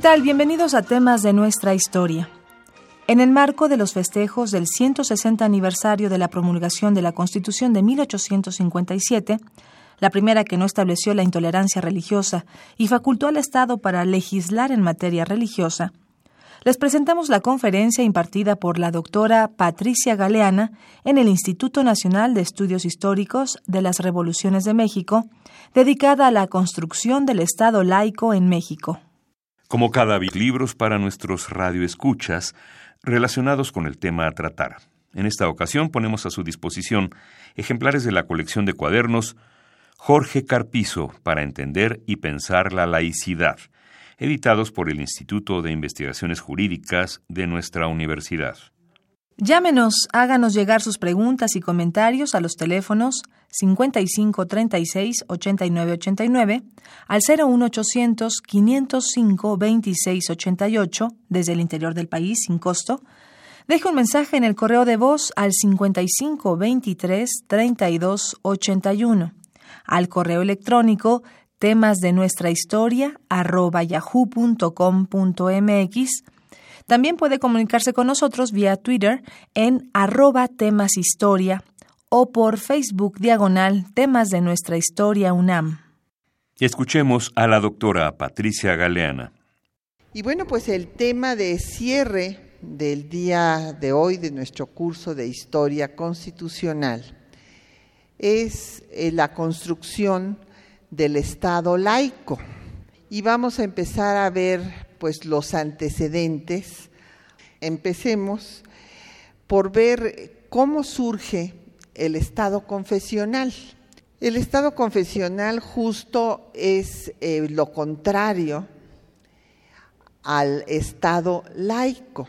Tal? Bienvenidos a temas de nuestra historia. En el marco de los festejos del 160 aniversario de la promulgación de la Constitución de 1857, la primera que no estableció la intolerancia religiosa y facultó al Estado para legislar en materia religiosa, les presentamos la conferencia impartida por la doctora Patricia Galeana en el Instituto Nacional de Estudios Históricos de las Revoluciones de México, dedicada a la construcción del Estado laico en México. Como cada libros para nuestros radioescuchas relacionados con el tema a tratar. En esta ocasión ponemos a su disposición ejemplares de la colección de cuadernos Jorge Carpizo para entender y pensar la laicidad, editados por el Instituto de Investigaciones Jurídicas de nuestra universidad. Llámenos, háganos llegar sus preguntas y comentarios a los teléfonos 55 36 89 89 al 01800 505 26 88 desde el interior del país sin costo. Deje un mensaje en el correo de voz al 55 23 32 81 al correo electrónico temas de nuestra historia arroba yahoo.com.mx también puede comunicarse con nosotros vía Twitter en arroba temas historia o por Facebook diagonal temas de nuestra historia UNAM. Escuchemos a la doctora Patricia Galeana. Y bueno, pues el tema de cierre del día de hoy de nuestro curso de historia constitucional es eh, la construcción del Estado laico. Y vamos a empezar a ver pues los antecedentes. Empecemos por ver cómo surge el estado confesional. El estado confesional justo es eh, lo contrario al estado laico.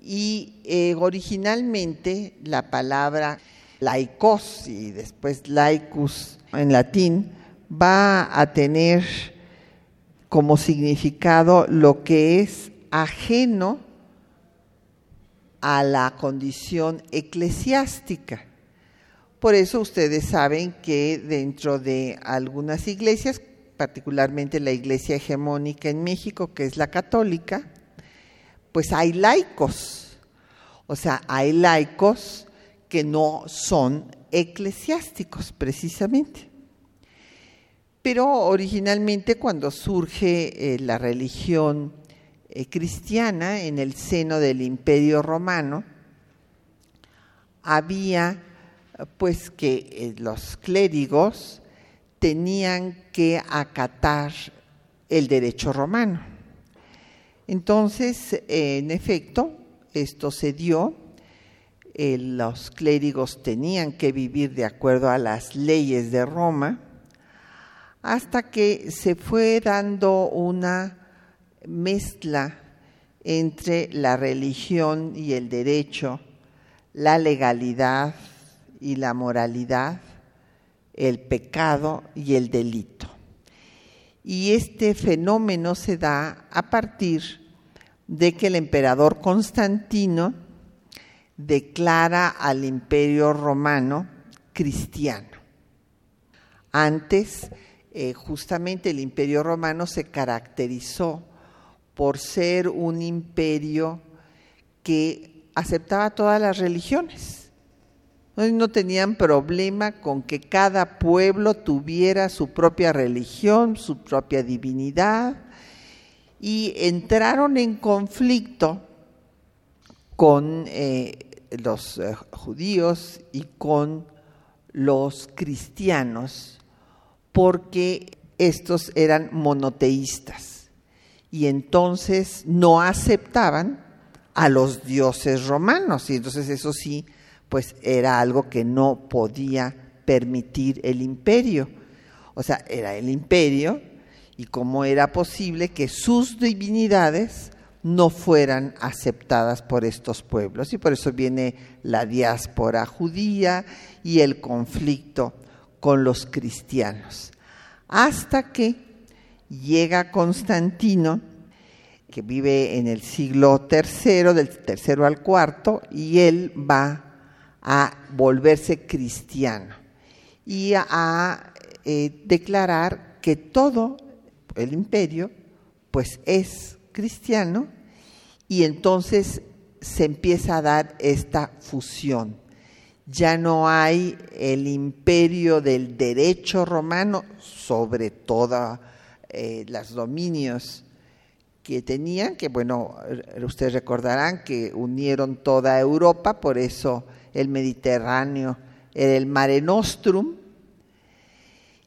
Y eh, originalmente la palabra laicos y después laicus en latín va a tener como significado lo que es ajeno a la condición eclesiástica. Por eso ustedes saben que dentro de algunas iglesias, particularmente la iglesia hegemónica en México, que es la católica, pues hay laicos. O sea, hay laicos que no son eclesiásticos precisamente. Pero originalmente cuando surge eh, la religión eh, cristiana en el seno del imperio romano, había pues que eh, los clérigos tenían que acatar el derecho romano. Entonces, en efecto, esto se dio, los clérigos tenían que vivir de acuerdo a las leyes de Roma, hasta que se fue dando una mezcla entre la religión y el derecho, la legalidad y la moralidad, el pecado y el delito. Y este fenómeno se da a partir de que el emperador Constantino declara al imperio romano cristiano. Antes, eh, justamente el imperio romano se caracterizó por ser un imperio que aceptaba todas las religiones. No tenían problema con que cada pueblo tuviera su propia religión, su propia divinidad, y entraron en conflicto con eh, los eh, judíos y con los cristianos porque estos eran monoteístas y entonces no aceptaban a los dioses romanos y entonces eso sí, pues era algo que no podía permitir el imperio. O sea, era el imperio y cómo era posible que sus divinidades no fueran aceptadas por estos pueblos. Y por eso viene la diáspora judía y el conflicto con los cristianos. Hasta que llega Constantino, que vive en el siglo III, del tercero al cuarto, y él va a volverse cristiano y a, eh, declarar que todo el imperio pues es cristiano y entonces se empieza a dar esta fusión. Ya no hay el imperio del derecho romano sobre todos eh, los dominios que tenían, que bueno, ustedes recordarán que unieron toda Europa, por eso el Mediterráneo era el Mare Nostrum,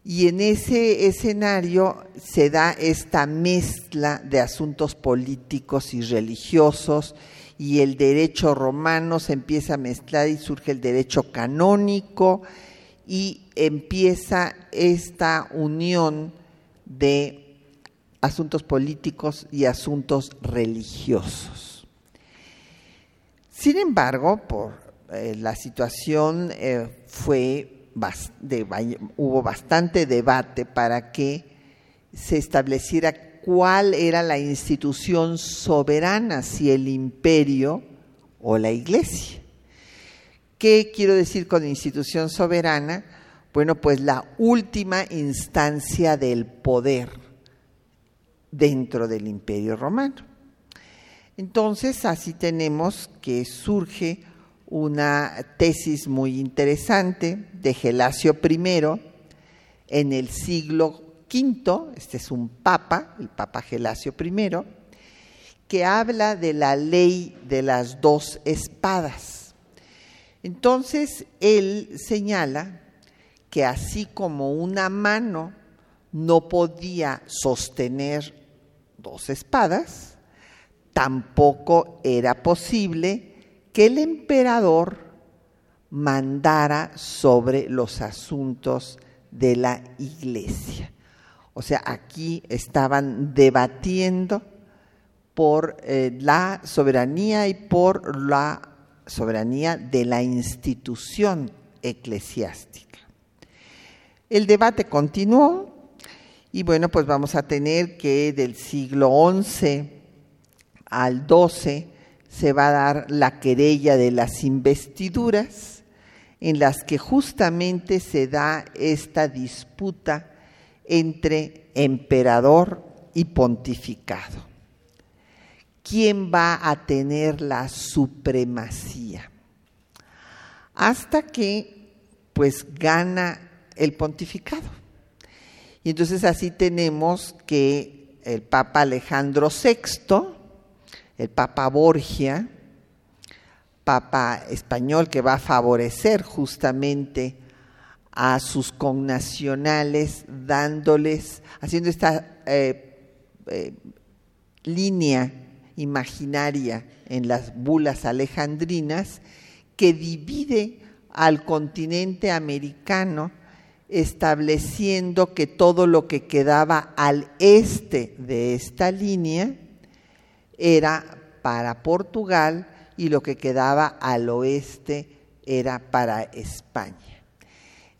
y en ese escenario se da esta mezcla de asuntos políticos y religiosos y el derecho romano se empieza a mezclar y surge el derecho canónico y empieza esta unión de asuntos políticos y asuntos religiosos. Sin embargo, por eh, la situación eh, fue hubo bastante debate para que se estableciera cuál era la institución soberana, si el imperio o la iglesia. ¿Qué quiero decir con institución soberana? Bueno, pues la última instancia del poder dentro del imperio romano. Entonces, así tenemos que surge una tesis muy interesante de Gelasio I en el siglo V, este es un papa, el papa Gelasio I, que habla de la ley de las dos espadas. Entonces, él señala que así como una mano no podía sostener dos espadas, tampoco era posible que el emperador mandara sobre los asuntos de la iglesia. O sea, aquí estaban debatiendo por eh, la soberanía y por la soberanía de la institución eclesiástica. El debate continuó y bueno, pues vamos a tener que del siglo XI al XII se va a dar la querella de las investiduras, en las que justamente se da esta disputa entre emperador y pontificado. ¿Quién va a tener la supremacía? Hasta que pues gana el pontificado. Y entonces así tenemos que el Papa Alejandro VI, el Papa Borgia, Papa español que va a favorecer justamente a sus connacionales, dándoles, haciendo esta eh, eh, línea imaginaria en las bulas alejandrinas que divide al continente americano estableciendo que todo lo que quedaba al este de esta línea era para Portugal y lo que quedaba al oeste era para España.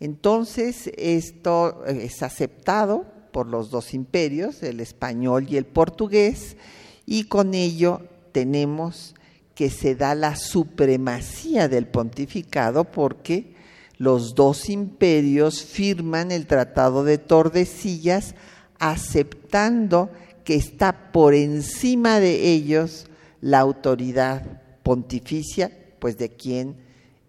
Entonces, esto es aceptado por los dos imperios, el español y el portugués, y con ello tenemos que se da la supremacía del pontificado porque los dos imperios firman el Tratado de Tordesillas aceptando que está por encima de ellos la autoridad pontificia, pues de quien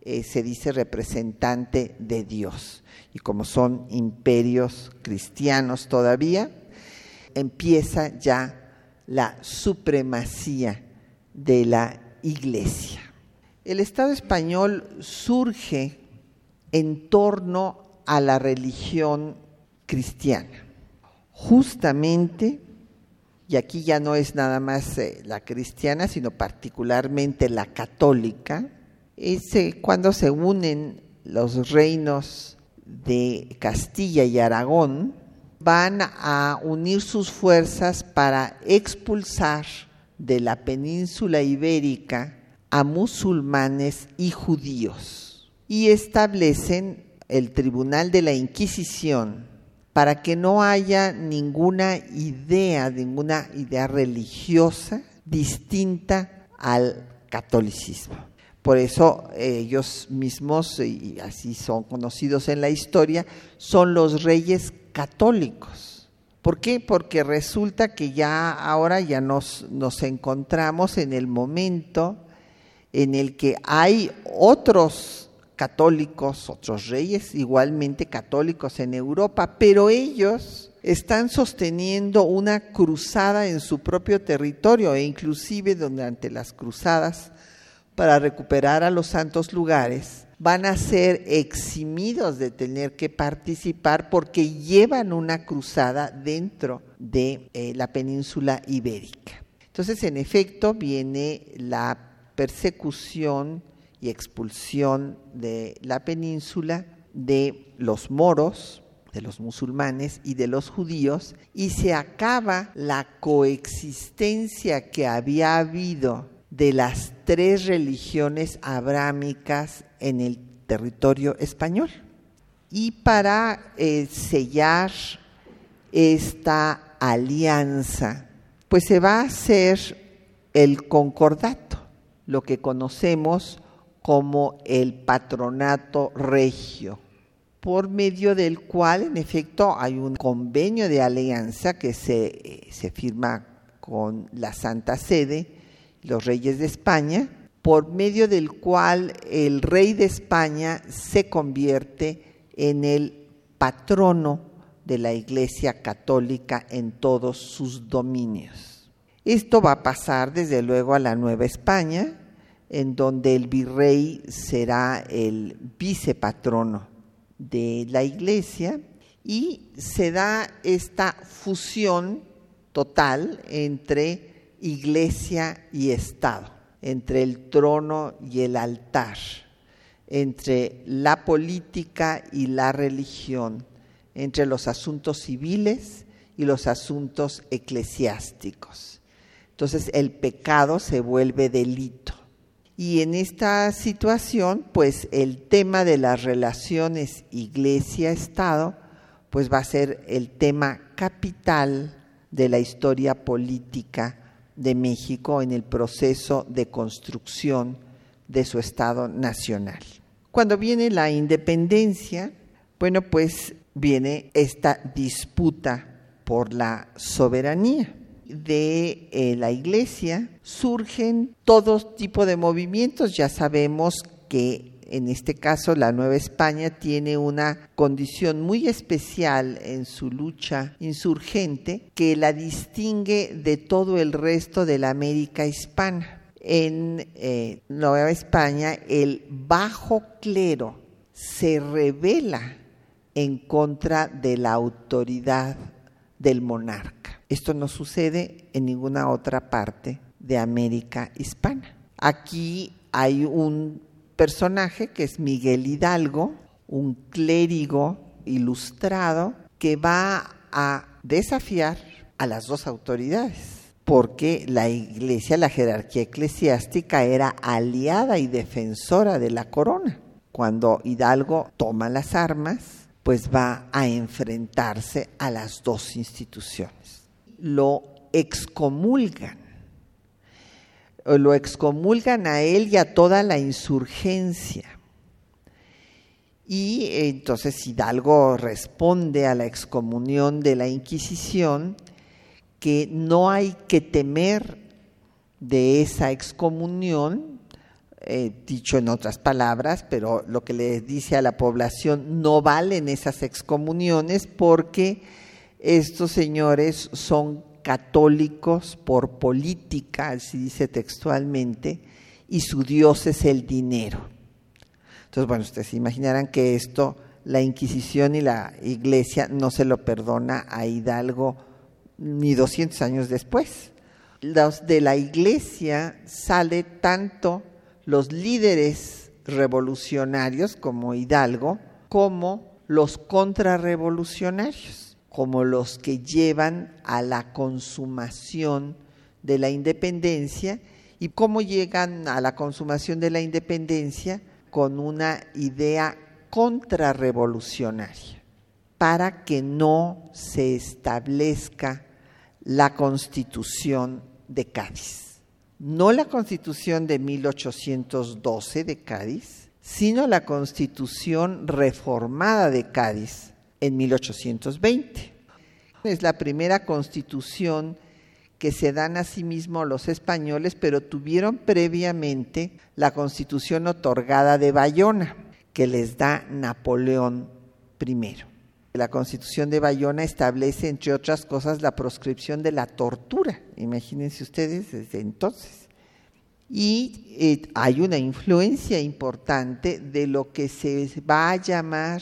eh, se dice representante de Dios. Y como son imperios cristianos todavía, empieza ya la supremacía de la iglesia. El Estado español surge en torno a la religión cristiana, justamente y aquí ya no es nada más eh, la cristiana, sino particularmente la católica, es cuando se unen los reinos de Castilla y Aragón, van a unir sus fuerzas para expulsar de la península ibérica a musulmanes y judíos y establecen el Tribunal de la Inquisición para que no haya ninguna idea, ninguna idea religiosa distinta al catolicismo. Por eso ellos mismos, y así son conocidos en la historia, son los reyes católicos. ¿Por qué? Porque resulta que ya ahora ya nos, nos encontramos en el momento en el que hay otros católicos, otros reyes igualmente católicos en Europa, pero ellos están sosteniendo una cruzada en su propio territorio e inclusive durante las cruzadas para recuperar a los santos lugares van a ser eximidos de tener que participar porque llevan una cruzada dentro de eh, la península ibérica. Entonces, en efecto, viene la persecución y expulsión de la península de los moros, de los musulmanes y de los judíos, y se acaba la coexistencia que había habido de las tres religiones abrámicas en el territorio español. Y para eh, sellar esta alianza, pues se va a hacer el concordato, lo que conocemos como el patronato regio, por medio del cual en efecto hay un convenio de alianza que se, se firma con la Santa Sede, los reyes de España, por medio del cual el rey de España se convierte en el patrono de la Iglesia Católica en todos sus dominios. Esto va a pasar desde luego a la Nueva España, en donde el virrey será el vicepatrono de la iglesia y se da esta fusión total entre iglesia y Estado, entre el trono y el altar, entre la política y la religión, entre los asuntos civiles y los asuntos eclesiásticos. Entonces el pecado se vuelve delito y en esta situación, pues el tema de las relaciones iglesia-estado, pues va a ser el tema capital de la historia política de México en el proceso de construcción de su Estado nacional. Cuando viene la independencia, bueno, pues viene esta disputa por la soberanía de eh, la iglesia surgen todo tipo de movimientos. Ya sabemos que en este caso la Nueva España tiene una condición muy especial en su lucha insurgente que la distingue de todo el resto de la América hispana. En eh, Nueva España el bajo clero se revela en contra de la autoridad del monarca. Esto no sucede en ninguna otra parte de América hispana. Aquí hay un personaje que es Miguel Hidalgo, un clérigo ilustrado que va a desafiar a las dos autoridades, porque la iglesia, la jerarquía eclesiástica era aliada y defensora de la corona. Cuando Hidalgo toma las armas, pues va a enfrentarse a las dos instituciones lo excomulgan. Lo excomulgan a él y a toda la insurgencia. Y entonces Hidalgo responde a la excomunión de la Inquisición que no hay que temer de esa excomunión, eh, dicho en otras palabras, pero lo que le dice a la población, no valen esas excomuniones porque estos señores son católicos por política, así dice textualmente, y su Dios es el dinero. Entonces, bueno, ustedes se imaginarán que esto la Inquisición y la Iglesia no se lo perdona a Hidalgo ni 200 años después. Los de la iglesia sale tanto los líderes revolucionarios como Hidalgo, como los contrarrevolucionarios, como los que llevan a la consumación de la independencia y cómo llegan a la consumación de la independencia con una idea contrarrevolucionaria para que no se establezca la constitución de Cádiz. No la constitución de 1812 de Cádiz, sino la constitución reformada de Cádiz en 1820. Es la primera constitución que se dan a sí mismos los españoles, pero tuvieron previamente la constitución otorgada de Bayona, que les da Napoleón I. La constitución de Bayona establece, entre otras cosas, la proscripción de la tortura, imagínense ustedes desde entonces. Y eh, hay una influencia importante de lo que se va a llamar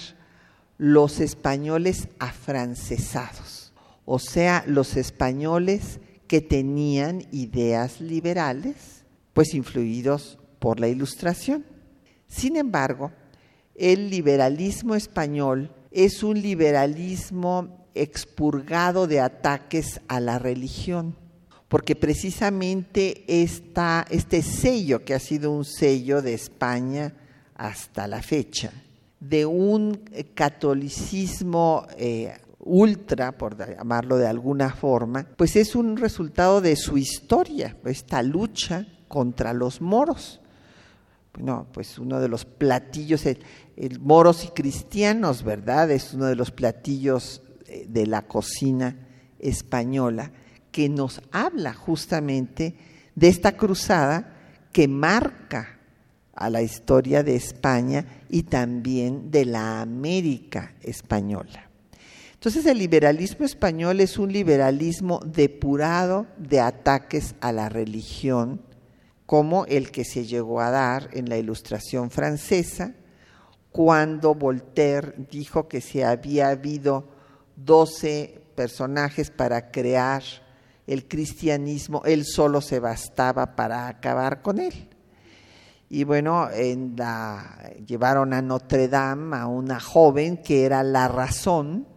los españoles afrancesados, o sea, los españoles que tenían ideas liberales, pues influidos por la ilustración. Sin embargo, el liberalismo español es un liberalismo expurgado de ataques a la religión, porque precisamente esta, este sello, que ha sido un sello de España hasta la fecha, de un catolicismo eh, ultra, por llamarlo de alguna forma, pues es un resultado de su historia, esta lucha contra los moros. Bueno, pues uno de los platillos, el, moros y cristianos, ¿verdad? Es uno de los platillos eh, de la cocina española que nos habla justamente de esta cruzada que marca a la historia de España y también de la América española. Entonces el liberalismo español es un liberalismo depurado de ataques a la religión, como el que se llegó a dar en la Ilustración francesa, cuando Voltaire dijo que si había habido 12 personajes para crear el cristianismo, él solo se bastaba para acabar con él. Y bueno, llevaron a Notre Dame a una joven que era la razón,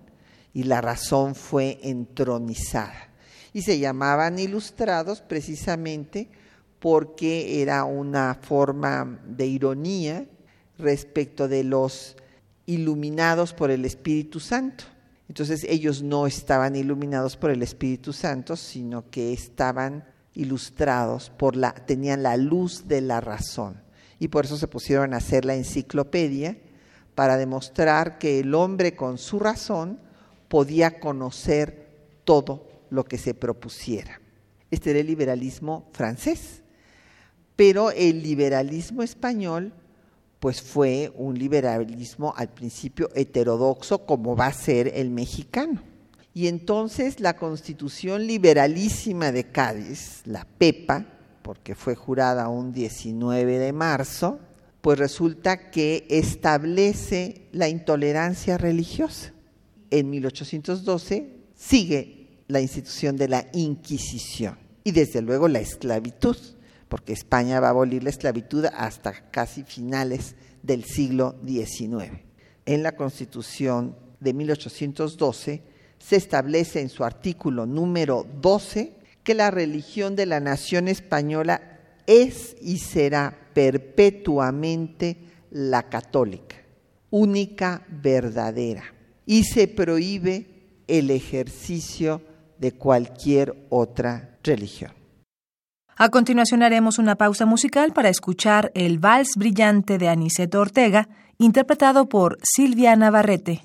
y la razón fue entronizada. Y se llamaban ilustrados precisamente porque era una forma de ironía respecto de los iluminados por el Espíritu Santo. Entonces ellos no estaban iluminados por el Espíritu Santo, sino que estaban ilustrados por la tenían la luz de la razón. Y por eso se pusieron a hacer la enciclopedia para demostrar que el hombre con su razón podía conocer todo lo que se propusiera. Este era el liberalismo francés. Pero el liberalismo español, pues fue un liberalismo al principio heterodoxo, como va a ser el mexicano. Y entonces la constitución liberalísima de Cádiz, la PEPA, porque fue jurada un 19 de marzo, pues resulta que establece la intolerancia religiosa en 1812 sigue la institución de la Inquisición y desde luego la esclavitud, porque España va a abolir la esclavitud hasta casi finales del siglo XIX. En la Constitución de 1812 se establece en su artículo número 12 que la religión de la nación española es y será perpetuamente la católica, única verdadera y se prohíbe el ejercicio de cualquier otra religión. A continuación haremos una pausa musical para escuchar el Vals Brillante de Aniceto Ortega, interpretado por Silvia Navarrete.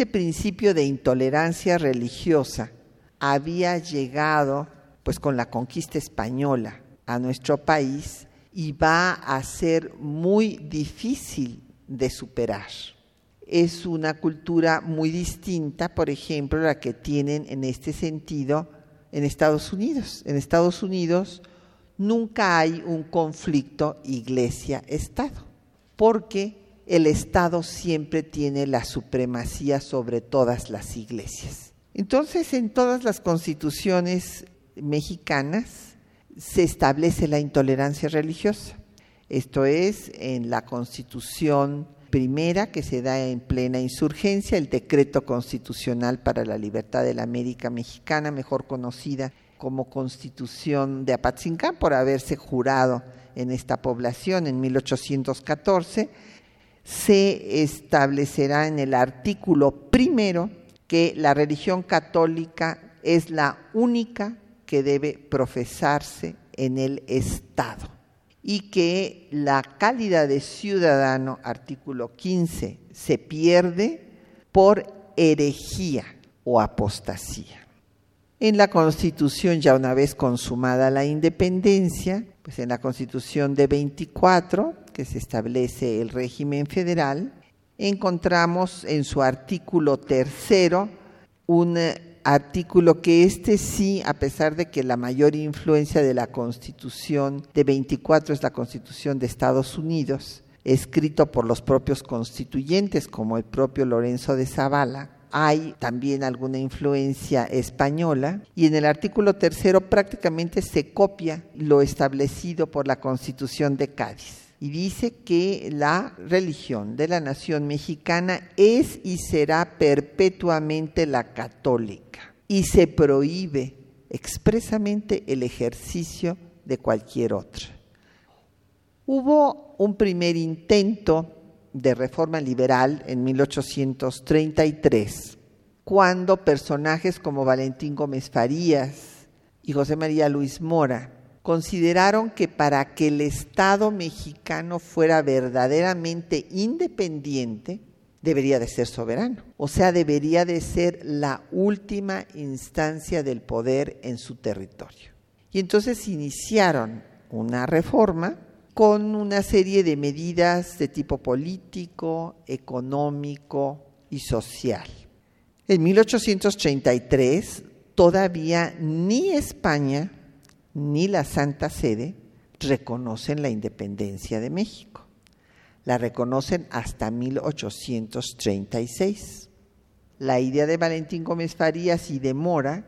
Este principio de intolerancia religiosa había llegado pues con la conquista española a nuestro país y va a ser muy difícil de superar. Es una cultura muy distinta, por ejemplo, la que tienen en este sentido en Estados Unidos. En Estados Unidos nunca hay un conflicto iglesia-estado, porque el Estado siempre tiene la supremacía sobre todas las iglesias. Entonces, en todas las constituciones mexicanas se establece la intolerancia religiosa. Esto es, en la constitución primera que se da en plena insurgencia, el decreto constitucional para la libertad de la América Mexicana, mejor conocida como Constitución de Apatzingán por haberse jurado en esta población en 1814 se establecerá en el artículo primero que la religión católica es la única que debe profesarse en el Estado y que la calidad de ciudadano, artículo 15, se pierde por herejía o apostasía. En la Constitución, ya una vez consumada la independencia, pues en la Constitución de 24, que se establece el régimen federal, encontramos en su artículo tercero un artículo que este sí, a pesar de que la mayor influencia de la Constitución de 24 es la Constitución de Estados Unidos, escrito por los propios constituyentes como el propio Lorenzo de Zavala, hay también alguna influencia española y en el artículo tercero prácticamente se copia lo establecido por la Constitución de Cádiz y dice que la religión de la nación mexicana es y será perpetuamente la católica y se prohíbe expresamente el ejercicio de cualquier otra. Hubo un primer intento de reforma liberal en 1833, cuando personajes como Valentín Gómez Farías y José María Luis Mora consideraron que para que el Estado mexicano fuera verdaderamente independiente, debería de ser soberano, o sea, debería de ser la última instancia del poder en su territorio. Y entonces iniciaron una reforma con una serie de medidas de tipo político, económico y social. En 1833 todavía ni España ni la Santa Sede reconocen la independencia de México. La reconocen hasta 1836. La idea de Valentín Gómez Farías y de Mora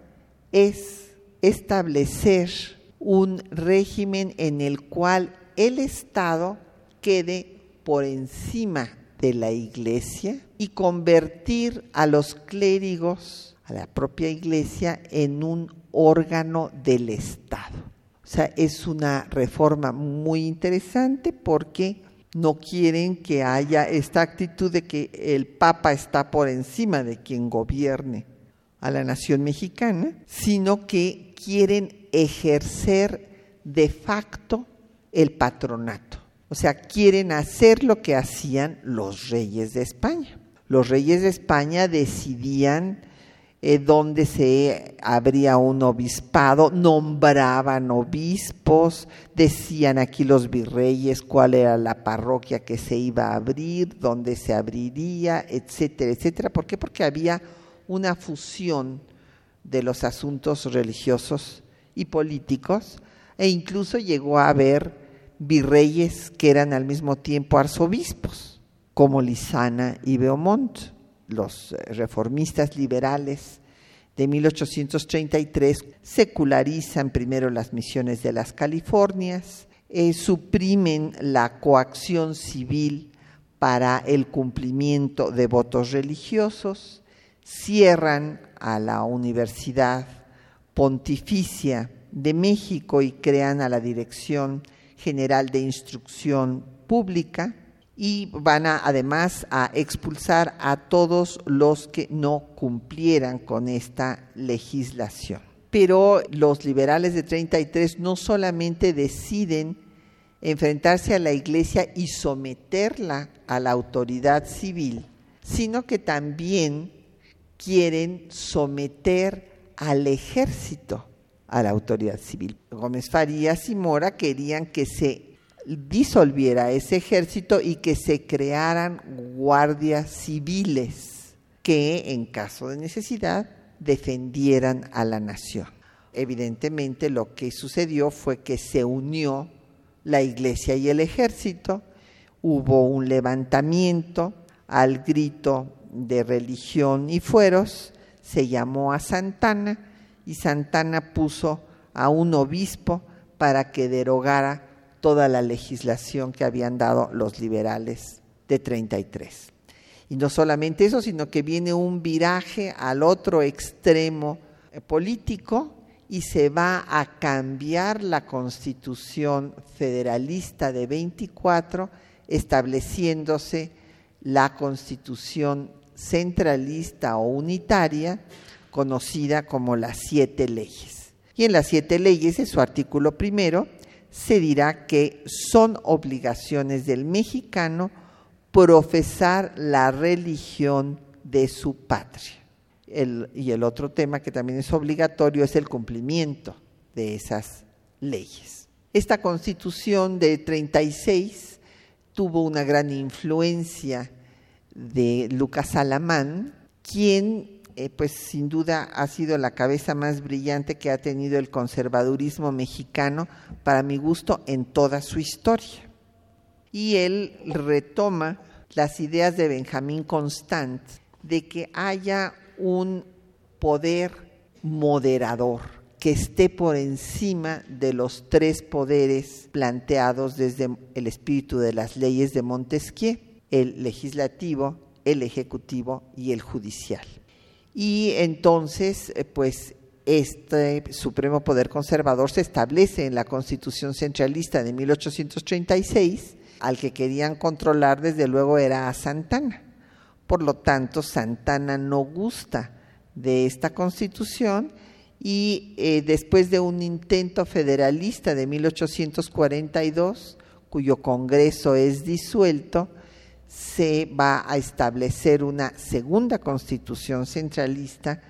es establecer un régimen en el cual el Estado quede por encima de la iglesia y convertir a los clérigos, a la propia iglesia, en un órgano del Estado. O sea, es una reforma muy interesante porque no quieren que haya esta actitud de que el Papa está por encima de quien gobierne a la nación mexicana, sino que quieren ejercer de facto el patronato. O sea, quieren hacer lo que hacían los reyes de España. Los reyes de España decidían eh, dónde se abría un obispado, nombraban obispos, decían aquí los virreyes cuál era la parroquia que se iba a abrir, dónde se abriría, etcétera, etcétera. ¿Por qué? Porque había una fusión de los asuntos religiosos y políticos e incluso llegó a haber virreyes que eran al mismo tiempo arzobispos, como Lisana y Beaumont, los eh, reformistas liberales de 1833 secularizan primero las misiones de las Californias, eh, suprimen la coacción civil para el cumplimiento de votos religiosos, cierran a la Universidad Pontificia de México y crean a la Dirección General de Instrucción Pública y van a, además a expulsar a todos los que no cumplieran con esta legislación. Pero los liberales de 33 no solamente deciden enfrentarse a la iglesia y someterla a la autoridad civil, sino que también quieren someter al ejército a la autoridad civil. Gómez Farías y Mora querían que se disolviera ese ejército y que se crearan guardias civiles que en caso de necesidad defendieran a la nación. Evidentemente lo que sucedió fue que se unió la iglesia y el ejército, hubo un levantamiento al grito de religión y fueros, se llamó a Santana, y Santana puso a un obispo para que derogara toda la legislación que habían dado los liberales de 33. Y no solamente eso, sino que viene un viraje al otro extremo eh, político y se va a cambiar la constitución federalista de 24, estableciéndose la constitución centralista o unitaria, conocida como las siete leyes. Y en las siete leyes, en su artículo primero, se dirá que son obligaciones del mexicano profesar la religión de su patria. y el otro tema que también es obligatorio es el cumplimiento de esas leyes. Esta constitución de 36 tuvo una gran influencia de Lucas Alamán, quien eh, pues sin duda ha sido la cabeza más brillante que ha tenido el conservadurismo mexicano, para mi gusto, en toda su historia. Y él retoma las ideas de Benjamín Constant de que haya un poder moderador que esté por encima de los tres poderes planteados desde el espíritu de las leyes de Montesquieu, el legislativo, el ejecutivo y el judicial. Y entonces, eh, pues este Supremo Poder Conservador se establece en la Constitución Centralista de 1836, al que querían controlar desde luego era a Santana. Por lo tanto, Santana no gusta de esta constitución y eh, después de un intento federalista de 1842, cuyo Congreso es disuelto, se va a establecer una segunda constitución centralista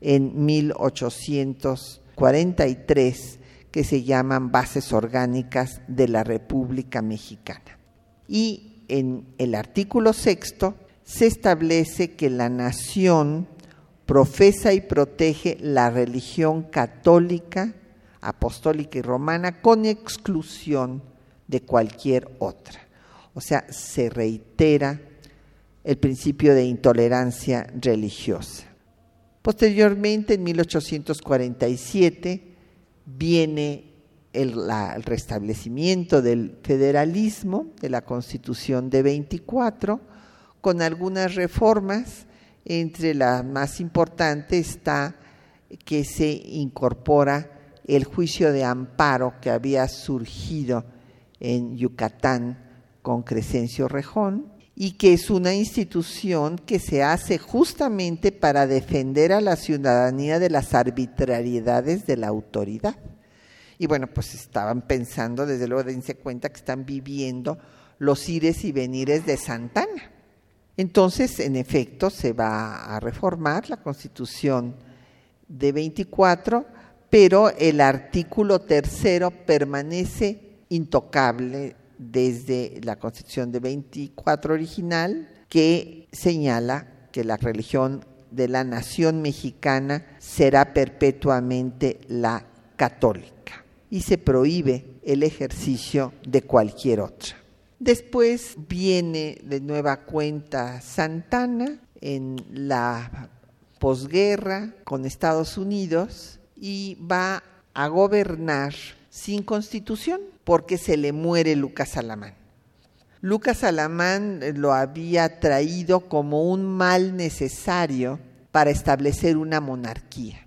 en 1843 que se llaman Bases Orgánicas de la República Mexicana. Y en el artículo sexto se establece que la nación profesa y protege la religión católica, apostólica y romana con exclusión de cualquier otra. O sea, se reitera el principio de intolerancia religiosa. Posteriormente, en 1847, viene el, restablecimiento del federalismo, de la Constitución de 24, con algunas reformas. Entre las más importantes está que se incorpora el juicio de amparo que había surgido en Yucatán con Crescencio Rejón y que es una institución que se hace justamente para defender a la ciudadanía de las arbitrariedades de la autoridad. Y bueno, pues estaban pensando, desde luego dense cuenta que están viviendo los ires y venires de Santana. Entonces, en efecto, se va a reformar la constitución de 24, pero el artículo tercero permanece intocable desde la Constitución de 24 original, que señala que la religión de la nación mexicana será perpetuamente la católica y se prohíbe el ejercicio de cualquier otra. Después viene de nueva cuenta Santana en la posguerra con Estados Unidos y va a gobernar sin constitución porque se le muere Lucas Alamán. Lucas Alamán lo había traído como un mal necesario para establecer una monarquía.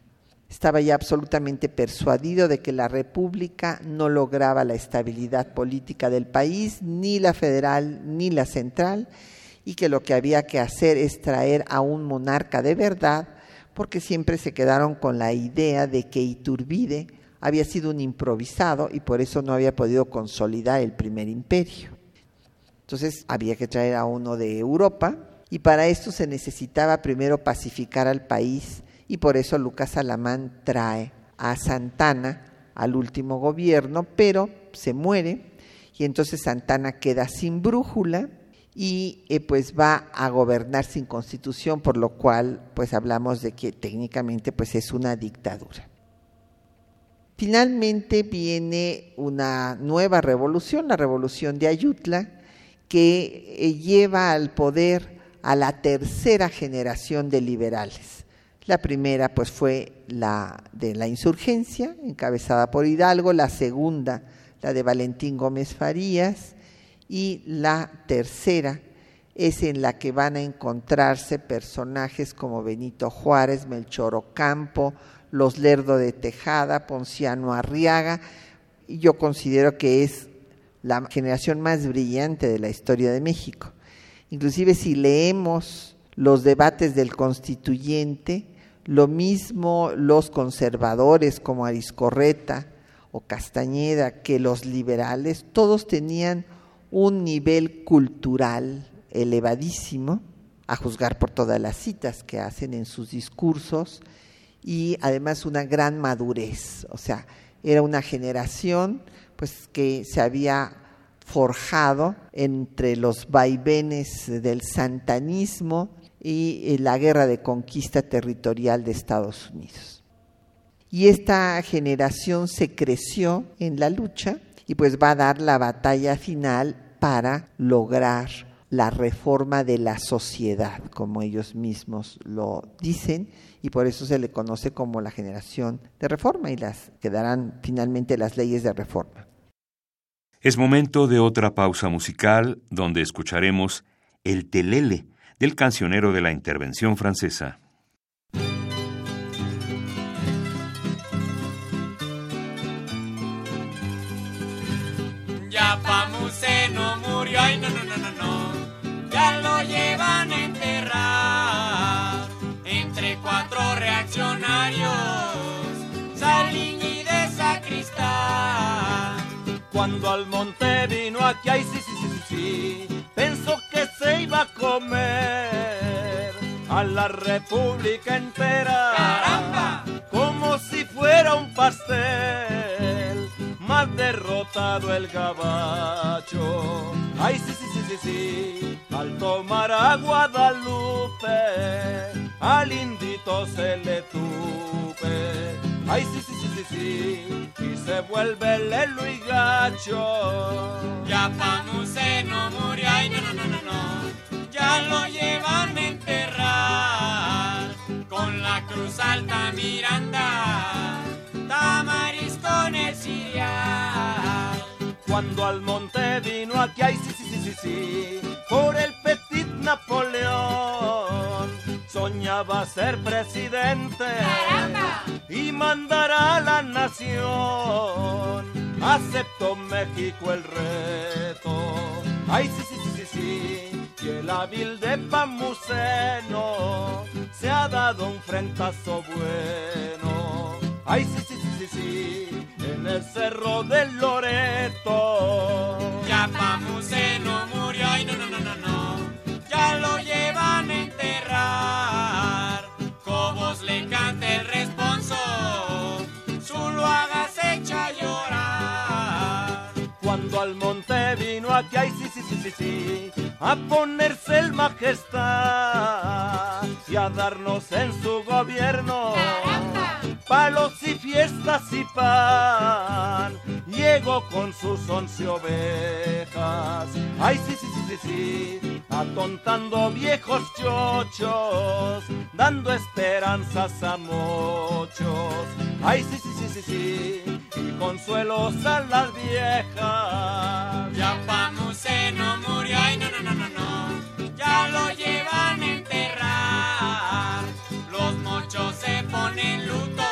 Estaba ya absolutamente persuadido de que la República no lograba la estabilidad política del país, ni la federal ni la central, y que lo que había que hacer es traer a un monarca de verdad, porque siempre se quedaron con la idea de que Iturbide había sido un improvisado y por eso no había podido consolidar el primer imperio. Entonces había que traer a uno de Europa y para esto se necesitaba primero pacificar al país y por eso Lucas Alamán trae a Santana al último gobierno, pero se muere y entonces Santana queda sin brújula y eh, pues va a gobernar sin constitución, por lo cual pues hablamos de que técnicamente pues es una dictadura. Finalmente viene una nueva revolución, la revolución de Ayutla, que eh, lleva al poder a la tercera generación de liberales. La primera pues fue la de la insurgencia, encabezada por Hidalgo, la segunda la de Valentín Gómez Farías y la tercera es en la que van a encontrarse personajes como Benito Juárez, Melchor Ocampo, los Lerdo de Tejada, Ponciano Arriaga. Yo considero que es la generación más brillante de la historia de México. Inclusive si leemos los debates del constituyente, lo mismo los conservadores como Ariscorreta o Castañeda que los liberales, todos tenían un nivel cultural elevadísimo, a juzgar por todas las citas que hacen en sus discursos, y además una gran madurez, o sea, era una generación pues que se había forjado entre los vaivenes del santanismo y eh, la guerra de conquista territorial de Estados Unidos. Y esta generación se creció en la lucha y pues va a dar la batalla final para lograr la reforma de la sociedad, como ellos mismos lo dicen, y por eso se le conoce como la generación de reforma y las quedarán finalmente las leyes de reforma. Es momento de otra pausa musical donde escucharemos El Telele del cancionero de la intervención francesa. Lo llevan a enterrar entre cuatro reaccionarios, Salín y de sacristán. Cuando al monte vino aquí, ay sí, sí, sí, sí, sí, pensó que se iba a comer a la república entera. ¡Caramba! Como si fuera un pastel, más derrotado el gabacho. Ay, sí, sí, sí, sí, sí, al tomar a Guadalupe, al indito se le tupe. Ay, sí, sí, sí, sí, sí, y se vuelve lelo y gacho. Ya Pamuseno murió, ay no, no, no, no, no, ya lo llevan a enterrar con la cruz alta Miranda, Tamaris con el Sirial. Cuando al monte vino aquí, ay, sí, sí, sí, sí, sí, por el petit Napoleón, soñaba ser presidente y mandar a la nación. Aceptó México el reto, ay, sí, sí, sí, sí, sí, y el hábil de Pamuceno se ha dado un frentazo bueno. Ay, sí, sí, en el cerro del Loreto. Ya Pamuseno murió, ay no, no, no, no, no, ya lo llevan a enterrar. Cobos le canta el responso, Zuluaga se echa a llorar. Cuando al monte vino aquí, ay, sí, sí, sí, sí, sí, a ponerse el majestad y a darnos en su gobierno palos y fiestas y pan. Llegó con sus once ovejas, ay, sí, sí, sí, sí, sí, atontando viejos chochos, dando esperanzas a muchos. Ay, sí, sí, sí, sí, sí, y consuelos a las viejas. Ya Pamuseno murió, ay no, no, no, no, no, ya lo llevan. Los se ponen luto,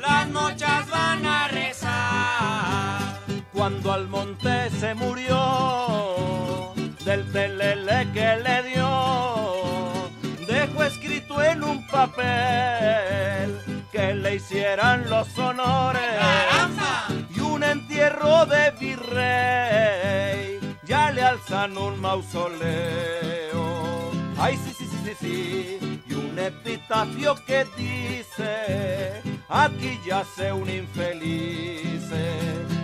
las mochas van a rezar. Cuando al monte se murió, del telele que le dio, dejó escrito en un papel que le hicieran los honores ¡Caramba! y un entierro de virrey, ya le alzan un mausoleo. Ay, sí, sí, sí, sí, sí, un epitafio que dice, aquí yace un infeliz.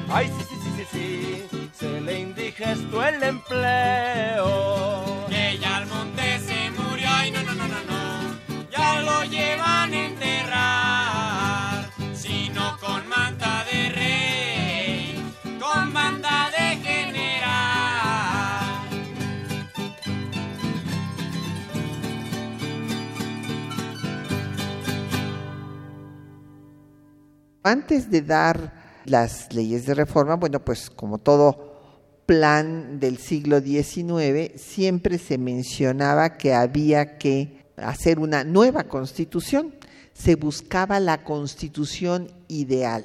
Ay, sí, sí, sí, sí, sí, se le indigestó el empleo. Que ya al monte se murió, ay no, no, no, no, no, ya lo llevan a enterrar. Antes de dar las leyes de reforma, bueno, pues como todo plan del siglo XIX, siempre se mencionaba que había que hacer una nueva constitución. Se buscaba la constitución ideal.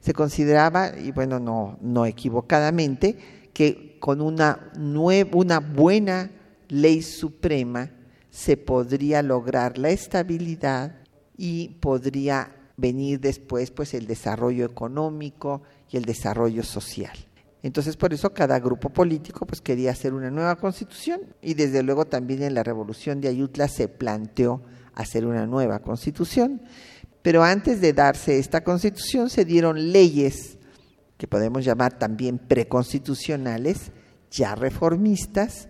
Se consideraba, y bueno, no, no equivocadamente, que con una, nue- una buena ley suprema se podría lograr la estabilidad y podría venir después pues el desarrollo económico y el desarrollo social. Entonces por eso cada grupo político pues quería hacer una nueva constitución y desde luego también en la revolución de Ayutla se planteó hacer una nueva constitución. Pero antes de darse esta constitución se dieron leyes que podemos llamar también preconstitucionales, ya reformistas.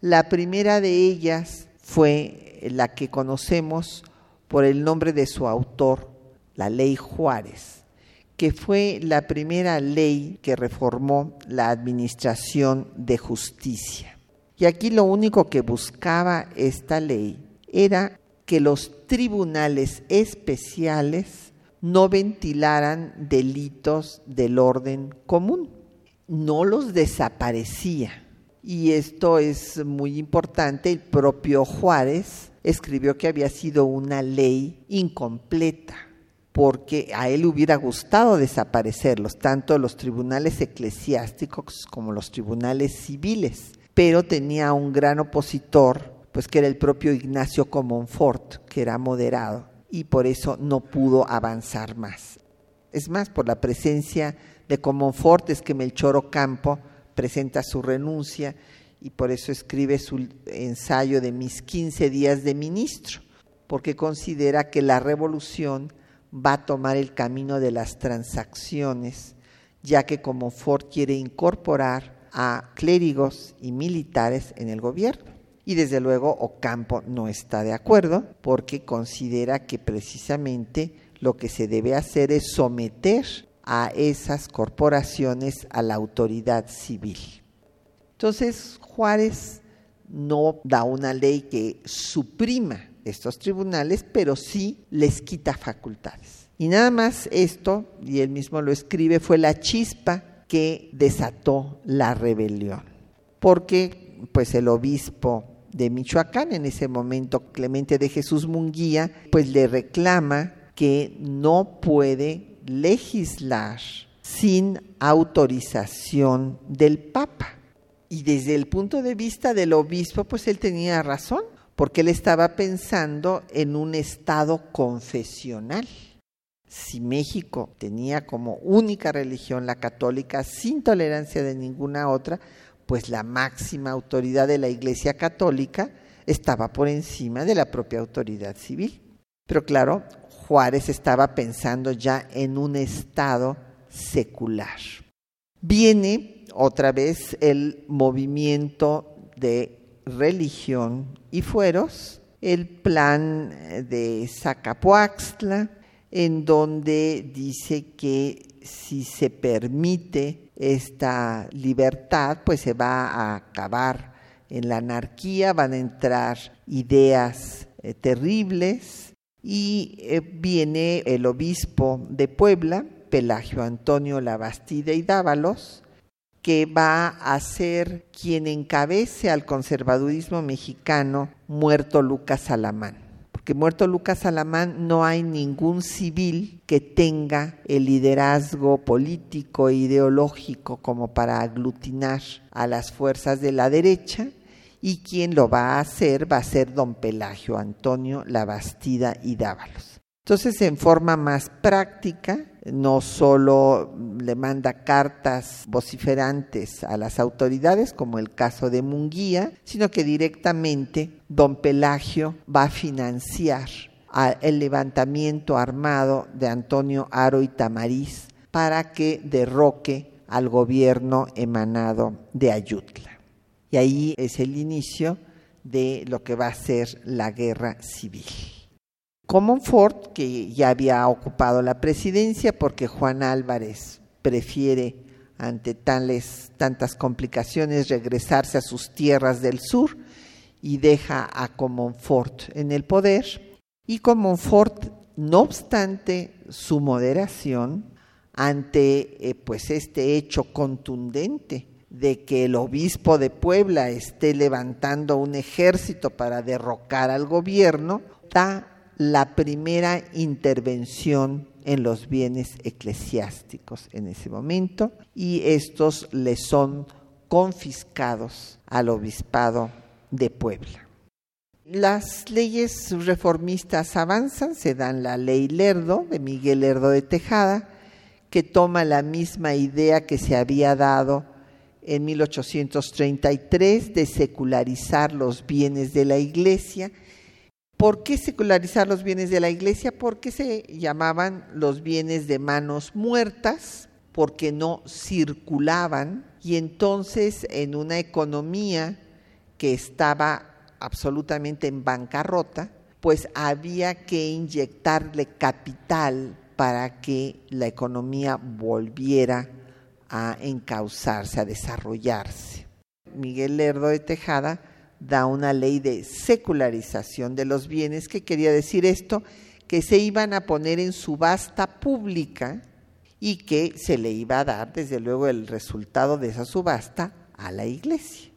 La primera de ellas fue la que conocemos por el nombre de su autor, la ley Juárez, que fue la primera ley que reformó la administración de justicia. Y aquí lo único que buscaba esta ley era que los tribunales especiales no ventilaran delitos del orden común, no los desaparecía. Y esto es muy importante, el propio Juárez escribió que había sido una ley incompleta, porque a él hubiera gustado desaparecerlos, tanto los tribunales eclesiásticos como los tribunales civiles, pero tenía un gran opositor, pues que era el propio Ignacio Comonfort, que era moderado, y por eso no pudo avanzar más. Es más, por la presencia de Comonfort es que Melchor Ocampo presenta su renuncia y por eso escribe su ensayo de mis 15 días de ministro, porque considera que la revolución va a tomar el camino de las transacciones, ya que como Ford quiere incorporar a clérigos y militares en el gobierno. Y desde luego Ocampo no está de acuerdo porque considera que precisamente lo que se debe hacer es someter a esas corporaciones a la autoridad civil. Entonces, Juárez no da una ley que suprima estos tribunales, pero sí les quita facultades. Y nada más esto, y él mismo lo escribe, fue la chispa que desató la rebelión. Porque pues el obispo de Michoacán, en ese momento Clemente de Jesús Munguía, pues le reclama que no puede legislar sin autorización del Papa. Y desde el punto de vista del obispo, pues él tenía razón, porque él estaba pensando en un estado confesional. Si México tenía como única religión la católica, sin tolerancia de ninguna otra, pues la máxima autoridad de la Iglesia Católica estaba por encima de la propia autoridad civil. Pero claro, Juárez estaba pensando ya en un estado secular. Viene otra vez el movimiento de religión y fueros, el plan de Zacapuaxtla, en donde dice que si se permite esta libertad, pues se va a acabar en la anarquía, van a entrar ideas eh, terribles y eh, viene el obispo de Puebla, Pelagio Antonio Labastida y Dávalos, que va a ser quien encabece al conservadurismo mexicano, muerto Lucas Alamán. Porque muerto Lucas Alamán no hay ningún civil que tenga el liderazgo político e ideológico como para aglutinar a las fuerzas de la derecha y quien lo va a hacer va a ser don Pelagio Antonio Labastida y Dávalos. Entonces, en forma más práctica, no solo le manda cartas vociferantes a las autoridades, como el caso de Munguía, sino que directamente don Pelagio va a financiar el levantamiento armado de Antonio Aro y Tamariz para que derroque al gobierno emanado de Ayutla. Y ahí es el inicio de lo que va a ser la guerra civil. Comonfort, que ya había ocupado la presidencia porque Juan Álvarez prefiere ante tales, tantas complicaciones regresarse a sus tierras del sur y deja a Comonfort en el poder. Y Comonfort, no obstante su moderación ante eh, pues este hecho contundente de que el obispo de Puebla esté levantando un ejército para derrocar al gobierno, da la primera intervención en los bienes eclesiásticos en ese momento y estos le son confiscados al obispado de Puebla. Las leyes reformistas avanzan, se dan la ley Lerdo de Miguel Lerdo de Tejada, que toma la misma idea que se había dado en 1833 de secularizar los bienes de la iglesia. ¿Por qué secularizar los bienes de la iglesia? Porque se llamaban los bienes de manos muertas, porque no circulaban y entonces en una economía que estaba absolutamente en bancarrota, pues había que inyectarle capital para que la economía volviera a encauzarse, a desarrollarse. Miguel Lerdo de Tejada da una ley de secularización de los bienes. ¿Qué quería decir esto? Que se iban a poner en subasta pública y que se le iba a dar, desde luego, el resultado de esa subasta a la iglesia.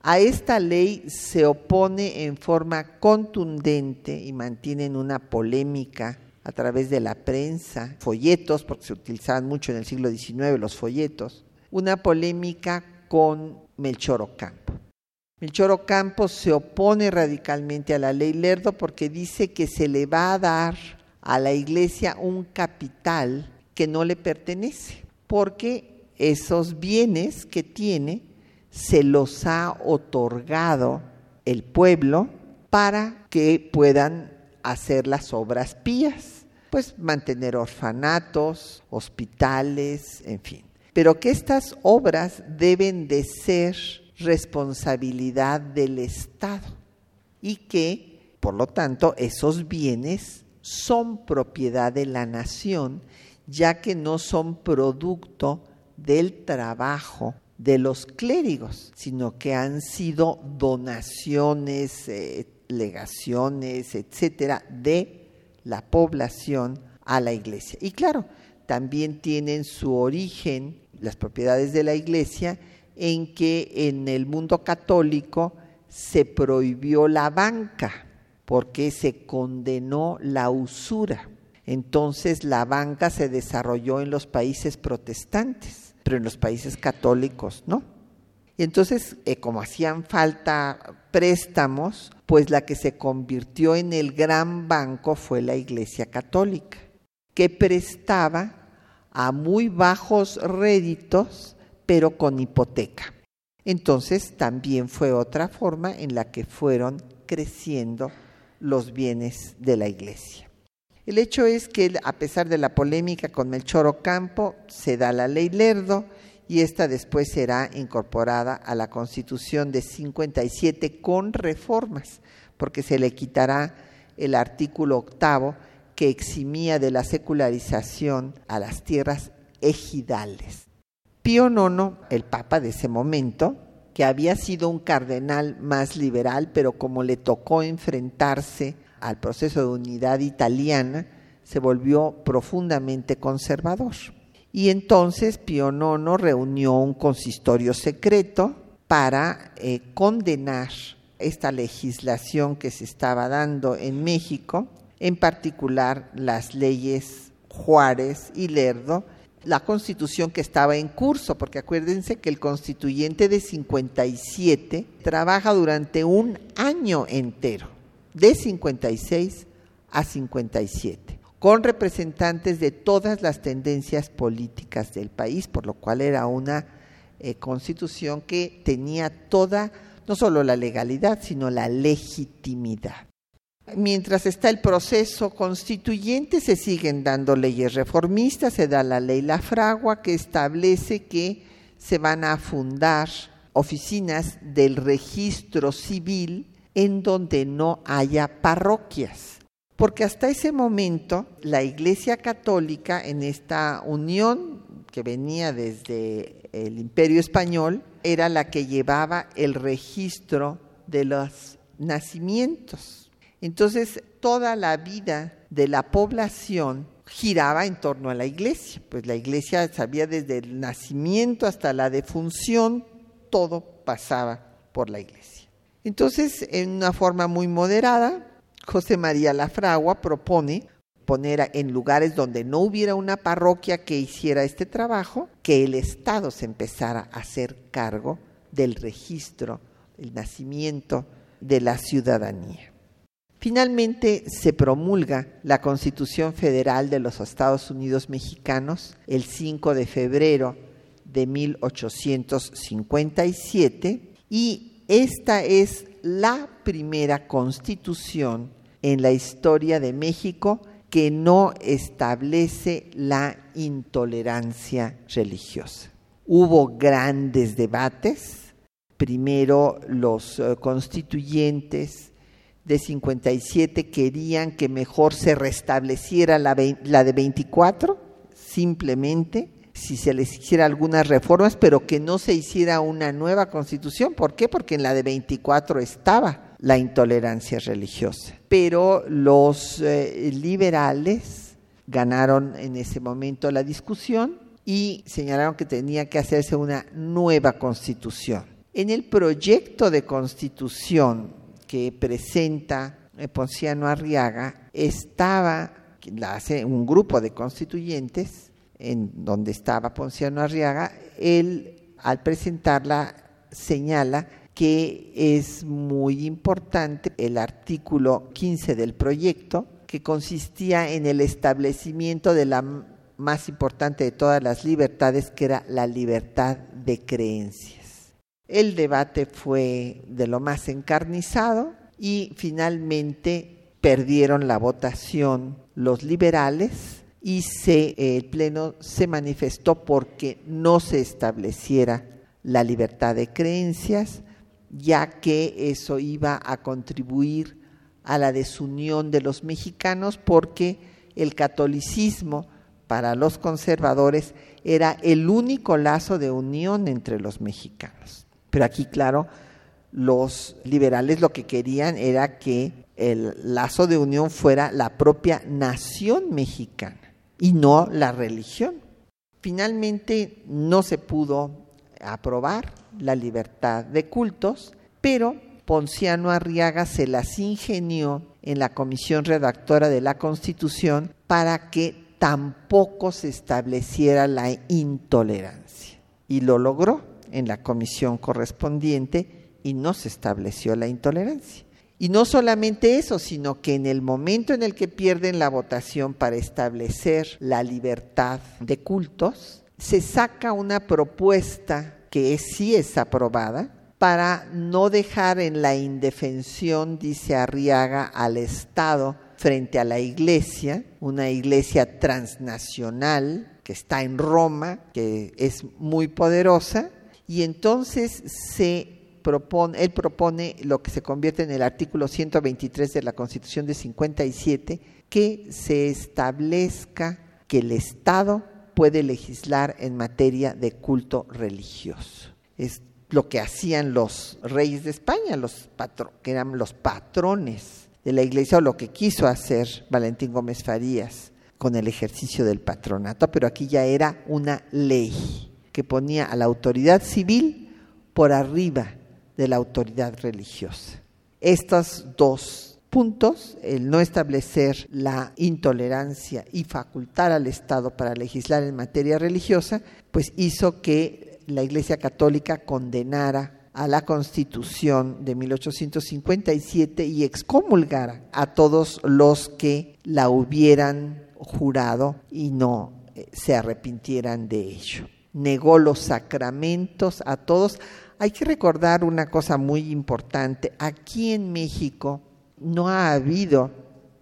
A esta ley se opone en forma contundente y mantienen una polémica a través de la prensa, folletos, porque se utilizaban mucho en el siglo XIX los folletos, una polémica con Melchor Ocampo. Melchor Ocampo se opone radicalmente a la ley Lerdo porque dice que se le va a dar a la iglesia un capital que no le pertenece, porque esos bienes que tiene se los ha otorgado el pueblo para que puedan hacer las obras pías, pues mantener orfanatos, hospitales, en fin. Pero que estas obras deben de ser responsabilidad del Estado y que, por lo tanto, esos bienes son propiedad de la nación, ya que no son producto del trabajo de los clérigos, sino que han sido donaciones, eh, legaciones, etcétera, de la población a la iglesia. Y claro, también tienen su origen las propiedades de la iglesia en que en el mundo católico se prohibió la banca porque se condenó la usura. Entonces la banca se desarrolló en los países protestantes, pero en los países católicos no. Y entonces, eh, como hacían falta préstamos, pues la que se convirtió en el gran banco fue la Iglesia Católica, que prestaba a muy bajos réditos, pero con hipoteca. Entonces también fue otra forma en la que fueron creciendo los bienes de la Iglesia. El hecho es que a pesar de la polémica con Melchor Ocampo, se da la ley Lerdo, y esta después será incorporada a la Constitución de 57 con reformas, porque se le quitará el artículo octavo que eximía de la secularización a las tierras ejidales. Pío IX, el papa de ese momento, que había sido un cardenal más liberal, pero como le tocó enfrentarse al proceso de unidad italiana, se volvió profundamente conservador. Y entonces Pío IX reunió un consistorio secreto para eh, condenar esta legislación que se estaba dando en México, en particular las leyes Juárez y Lerdo, la constitución que estaba en curso, porque acuérdense que el constituyente de 57 trabaja durante un año entero, de 56 a 57 con representantes de todas las tendencias políticas del país, por lo cual era una eh, constitución que tenía toda, no solo la legalidad, sino la legitimidad. Mientras está el proceso constituyente, se siguen dando leyes reformistas, se da la ley La Fragua que establece que se van a fundar oficinas del registro civil en donde no haya parroquias porque hasta ese momento la Iglesia Católica en esta unión que venía desde el Imperio Español era la que llevaba el registro de los nacimientos. Entonces toda la vida de la población giraba en torno a la iglesia, pues la iglesia sabía desde el nacimiento hasta la defunción, todo pasaba por la iglesia. Entonces, en una forma muy moderada, José María Lafragua propone poner en lugares donde no hubiera una parroquia que hiciera este trabajo, que el Estado se empezara a hacer cargo del registro, el nacimiento de la ciudadanía. Finalmente se promulga la Constitución Federal de los Estados Unidos Mexicanos el 5 de febrero de 1857 y esta es la primera constitución en la historia de México que no establece la intolerancia religiosa. Hubo grandes debates, primero los eh, constituyentes de 57 querían que mejor se restableciera la, de 24, simplemente, si se les hiciera algunas reformas, pero que no se hiciera una nueva constitución. ¿Por qué? Porque en la de 24 estaba la intolerancia religiosa. Pero los eh, liberales ganaron en ese momento la discusión y señalaron que tenía que hacerse una nueva constitución. En el proyecto de constitución que presenta eh, Ponciano Arriaga estaba un grupo de constituyentes en donde estaba Ponciano Arriaga, él al presentarla señala que es muy importante el artículo 15 del proyecto, que consistía en el establecimiento de la más importante de todas las libertades, que era la libertad de creencias. El debate fue de lo más encarnizado y finalmente perdieron la votación los liberales y se, el Pleno se manifestó porque no se estableciera la libertad de creencias, ya que eso iba a contribuir a la desunión de los mexicanos porque el catolicismo para los conservadores era el único lazo de unión entre los mexicanos. Pero aquí, claro, los liberales lo que querían era que el lazo de unión fuera la propia nación mexicana y no la religión. Finalmente no se pudo aprobar la libertad de cultos, pero Ponciano Arriaga se las ingenió en la comisión redactora de la Constitución para que tampoco se estableciera la intolerancia. Y lo logró en la comisión correspondiente y no se estableció la intolerancia. Y no solamente eso, sino que en el momento en el que pierden la votación para establecer la libertad de cultos, se saca una propuesta que sí es aprobada para no dejar en la indefensión, dice Arriaga, al Estado frente a la iglesia, una iglesia transnacional que está en Roma, que es muy poderosa, y entonces se propone, él propone lo que se convierte en el artículo 123 de la Constitución de 57, que se establezca que el Estado puede legislar en materia de culto religioso. Es lo que hacían los reyes de España, los que eran los patrones de la Iglesia o lo que quiso hacer Valentín Gómez Farías con el ejercicio del patronato, pero aquí ya era una ley que ponía a la autoridad civil por arriba de la autoridad religiosa. Estos dos puntos, el no establecer la intolerancia y facultar al Estado para legislar en materia religiosa, pues hizo que la Iglesia Católica condenara a la Constitución de 1857 y excomulgara a todos los que la hubieran jurado y no eh, se arrepintieran de ello. Negó los sacramentos a todos. Hay que recordar una cosa muy importante. Aquí en México no ha habido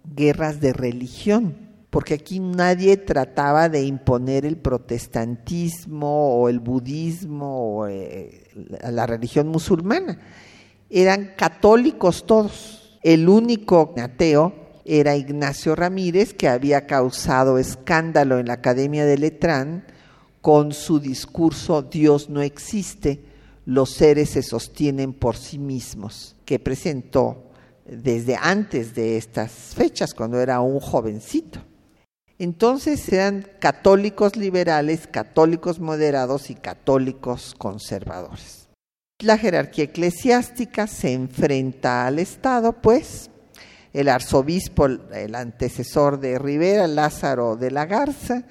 guerras de religión porque aquí nadie trataba de imponer el protestantismo o el budismo o eh, la religión musulmana. Eran católicos todos. El único ateo era Ignacio Ramírez, que había causado escándalo en la Academia de Letrán con su discurso Dios no existe, los seres se sostienen por sí mismos, que presentó desde antes de estas fechas, cuando era un jovencito. Entonces sean católicos liberales, católicos moderados y católicos conservadores. La jerarquía eclesiástica se enfrenta al Estado, pues el arzobispo, el antecesor de Rivera, Lázaro de la Garza,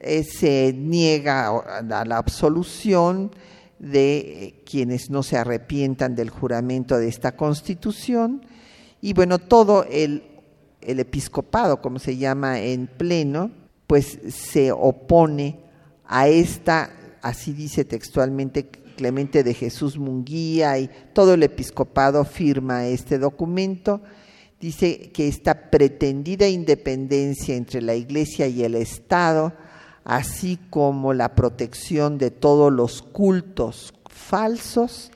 eh, se niega a la absolución, de eh, quienes no se arrepientan del juramento de esta constitución y bueno, todo el, el episcopado, como se llama en pleno, pues se opone a esta, así dice textualmente Clemente de Jesús Munguía y todo el episcopado firma este documento. Dice que esta pretendida independencia entre la Iglesia y el Estado, así como la protección de todos los cultos falsos,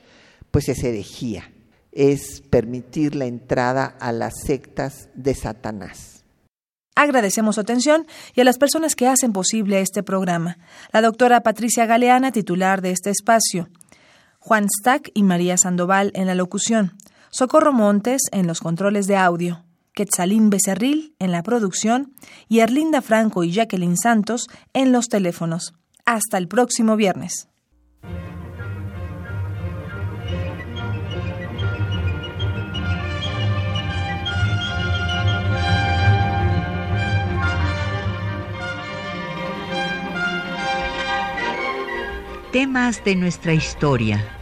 pues es herejía, es permitir la entrada a las sectas de Satanás. Agradecemos su atención y a las personas que hacen posible este programa. La doctora Patricia Galeana, titular de este espacio. Juan Stack y María Sandoval en la locución. Socorro Montes en los controles de audio. Quetzalín Becerril en la producción y Erlinda Franco y Jacqueline Santos en los teléfonos. Hasta el próximo viernes. Temas de nuestra historia.